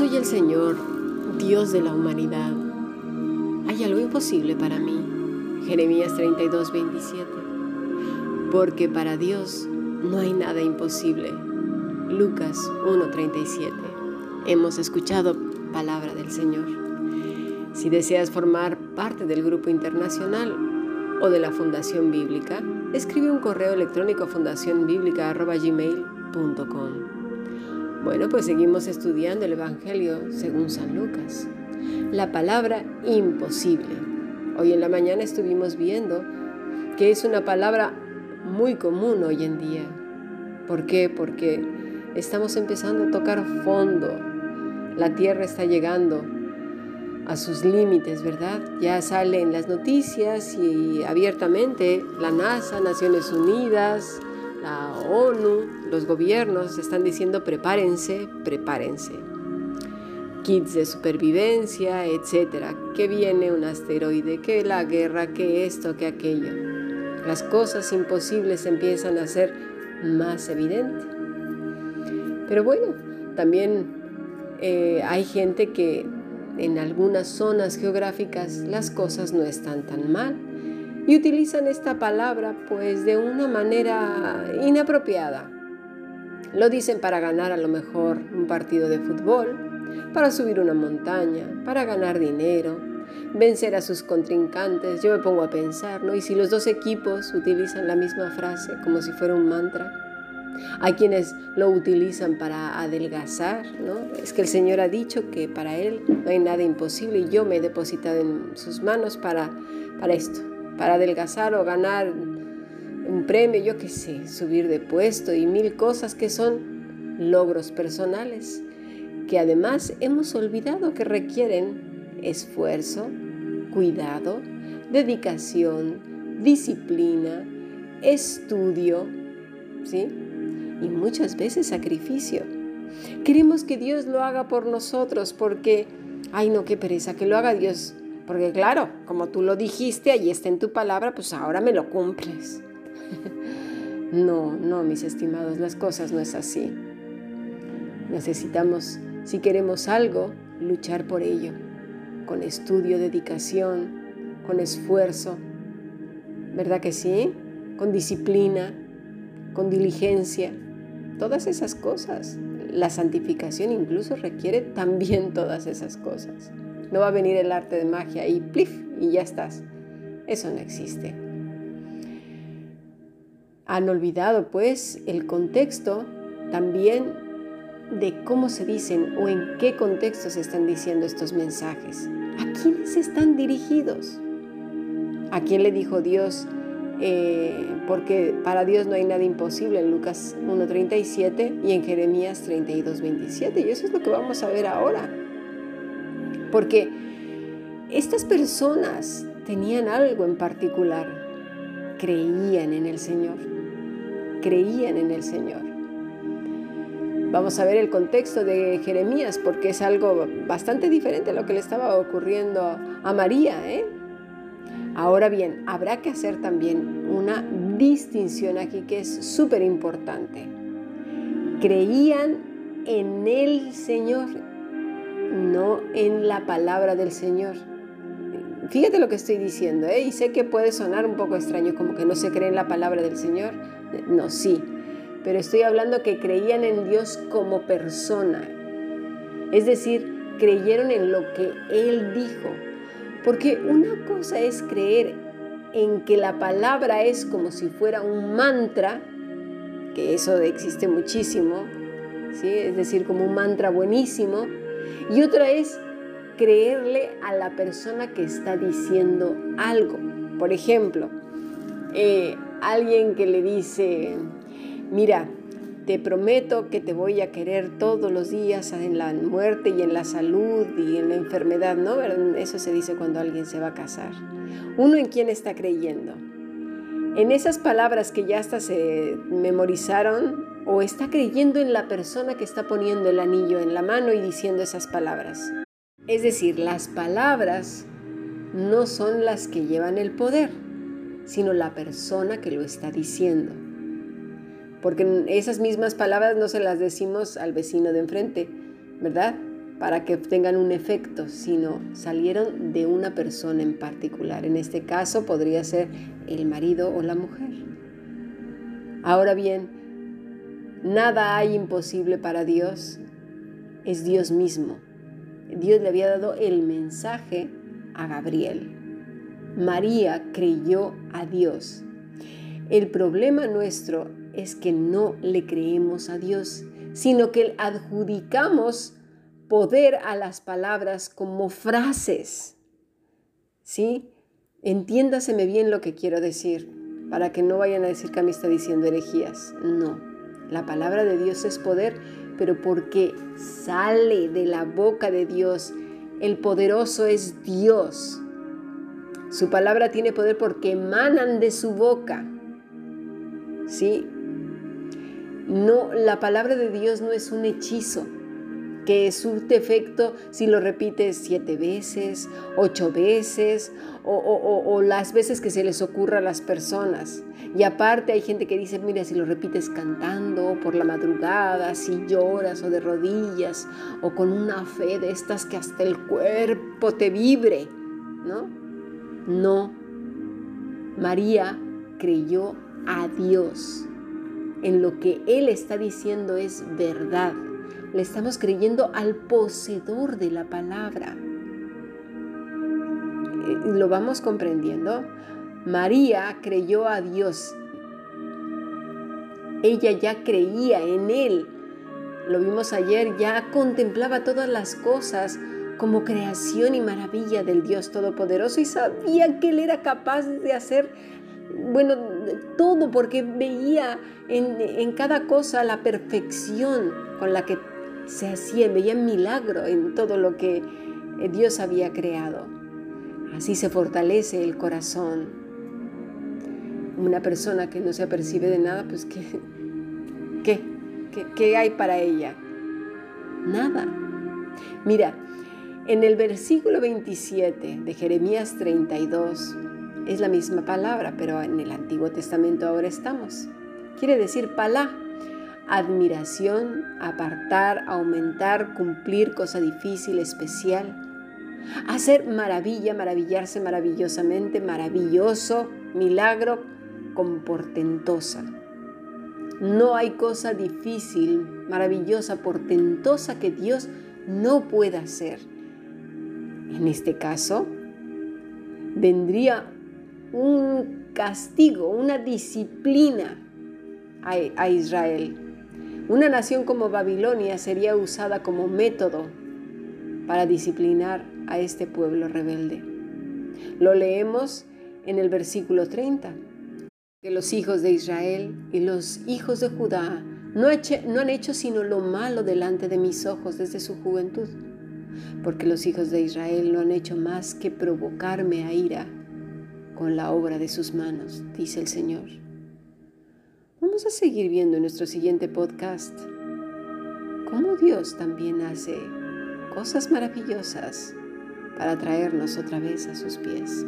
soy el Señor, Dios de la humanidad. ¿Hay algo imposible para mí? Jeremías 32, 27. Porque para Dios no hay nada imposible. Lucas 1:37. Hemos escuchado palabra del Señor. Si deseas formar parte del grupo internacional o de la Fundación Bíblica, escribe un correo electrónico a fundacionbiblica.gmail.com. Bueno, pues seguimos estudiando el Evangelio según San Lucas. La palabra imposible. Hoy en la mañana estuvimos viendo que es una palabra muy común hoy en día. ¿Por qué? Porque estamos empezando a tocar fondo. La tierra está llegando a sus límites, ¿verdad? Ya sale en las noticias y abiertamente la NASA, Naciones Unidas, la ONU, los gobiernos están diciendo prepárense, prepárense. Kits de supervivencia, etcétera. Que viene un asteroide, que la guerra, que esto, que aquello. Las cosas imposibles empiezan a ser más evidentes. Pero bueno, también eh, hay gente que en algunas zonas geográficas las cosas no están tan mal y utilizan esta palabra pues de una manera inapropiada. Lo dicen para ganar a lo mejor un partido de fútbol, para subir una montaña, para ganar dinero, vencer a sus contrincantes. Yo me pongo a pensar, ¿no? Y si los dos equipos utilizan la misma frase como si fuera un mantra, hay quienes lo utilizan para adelgazar, ¿no? Es que el Señor ha dicho que para Él no hay nada imposible y yo me he depositado en sus manos para, para esto, para adelgazar o ganar un premio, yo qué sé, subir de puesto y mil cosas que son logros personales, que además hemos olvidado que requieren esfuerzo, cuidado, dedicación, disciplina, estudio, ¿sí? y muchas veces sacrificio. Queremos que Dios lo haga por nosotros porque, ay no, qué pereza, que lo haga Dios. Porque claro, como tú lo dijiste, ahí está en tu palabra, pues ahora me lo cumples. no, no, mis estimados, las cosas no es así. Necesitamos, si queremos algo, luchar por ello, con estudio, dedicación, con esfuerzo. ¿Verdad que sí? Con disciplina, con diligencia todas esas cosas. La santificación incluso requiere también todas esas cosas. No va a venir el arte de magia y plif y ya estás. Eso no existe. Han olvidado pues el contexto también de cómo se dicen o en qué contexto se están diciendo estos mensajes. ¿A quiénes están dirigidos? ¿A quién le dijo Dios? Eh, porque para Dios no hay nada imposible en Lucas 1.37 y en Jeremías 32.27. Y eso es lo que vamos a ver ahora. Porque estas personas tenían algo en particular. Creían en el Señor. Creían en el Señor. Vamos a ver el contexto de Jeremías porque es algo bastante diferente a lo que le estaba ocurriendo a María. ¿eh? Ahora bien, habrá que hacer también una distinción aquí que es súper importante. Creían en el Señor, no en la palabra del Señor. Fíjate lo que estoy diciendo, ¿eh? y sé que puede sonar un poco extraño, como que no se cree en la palabra del Señor. No, sí, pero estoy hablando que creían en Dios como persona. Es decir, creyeron en lo que Él dijo, porque una cosa es creer en que la palabra es como si fuera un mantra, que eso existe muchísimo, ¿sí? es decir, como un mantra buenísimo, y otra es creerle a la persona que está diciendo algo. Por ejemplo, eh, alguien que le dice, mira, te prometo que te voy a querer todos los días en la muerte y en la salud y en la enfermedad, ¿no? Eso se dice cuando alguien se va a casar. Uno en quién está creyendo. En esas palabras que ya hasta se memorizaron o está creyendo en la persona que está poniendo el anillo en la mano y diciendo esas palabras. Es decir, las palabras no son las que llevan el poder, sino la persona que lo está diciendo porque esas mismas palabras no se las decimos al vecino de enfrente, ¿verdad? para que tengan un efecto, sino salieron de una persona en particular. En este caso podría ser el marido o la mujer. Ahora bien, nada hay imposible para Dios, es Dios mismo. Dios le había dado el mensaje a Gabriel. María creyó a Dios. El problema nuestro es que no le creemos a Dios, sino que adjudicamos poder a las palabras como frases. ¿Sí? Entiéndaseme bien lo que quiero decir, para que no vayan a decir que a mí está diciendo herejías. No, la palabra de Dios es poder, pero porque sale de la boca de Dios. El poderoso es Dios. Su palabra tiene poder porque emanan de su boca. ¿Sí? No, la palabra de Dios no es un hechizo que surte efecto si lo repites siete veces, ocho veces o, las veces que se les ocurra a las personas. Y aparte hay gente que dice, mira, si lo repites cantando por la madrugada, si lloras o de rodillas o con una fe de estas que hasta el cuerpo te vibre, ¿no? No. María creyó a Dios. En lo que Él está diciendo es verdad le estamos creyendo al poseedor de la palabra. Eh, ¿Lo vamos comprendiendo? María creyó a Dios. Ella ya creía en Él. Lo vimos ayer, ya contemplaba todas las cosas como creación y maravilla del Dios Todopoderoso y sabía que Él era capaz de hacer, bueno, todo porque veía en, en cada cosa la perfección con la que se hacía, veía milagro en todo lo que eh, Dios había creado. Así se fortalece el corazón. Una persona que no se apercibe de nada, pues ¿qué, qué, qué, qué hay para ella? Nada. Mira, en el versículo 27 de Jeremías 32 es la misma palabra, pero en el Antiguo Testamento ahora estamos. Quiere decir palá, admiración, apartar, aumentar, cumplir cosa difícil, especial. Hacer maravilla, maravillarse maravillosamente, maravilloso, milagro, con portentosa. No hay cosa difícil, maravillosa, portentosa que Dios no pueda hacer. En este caso, vendría un castigo, una disciplina a, a Israel una nación como Babilonia sería usada como método para disciplinar a este pueblo rebelde. Lo leemos en el versículo 30, que los hijos de Israel y los hijos de Judá no, han hecho sino lo malo delante de mis ojos desde su juventud, porque los hijos de Israel no han hecho más que provocarme a ira con la obra de sus manos, dice el Señor. Vamos a seguir viendo en nuestro siguiente podcast cómo Dios también hace cosas maravillosas para traernos otra vez a sus pies.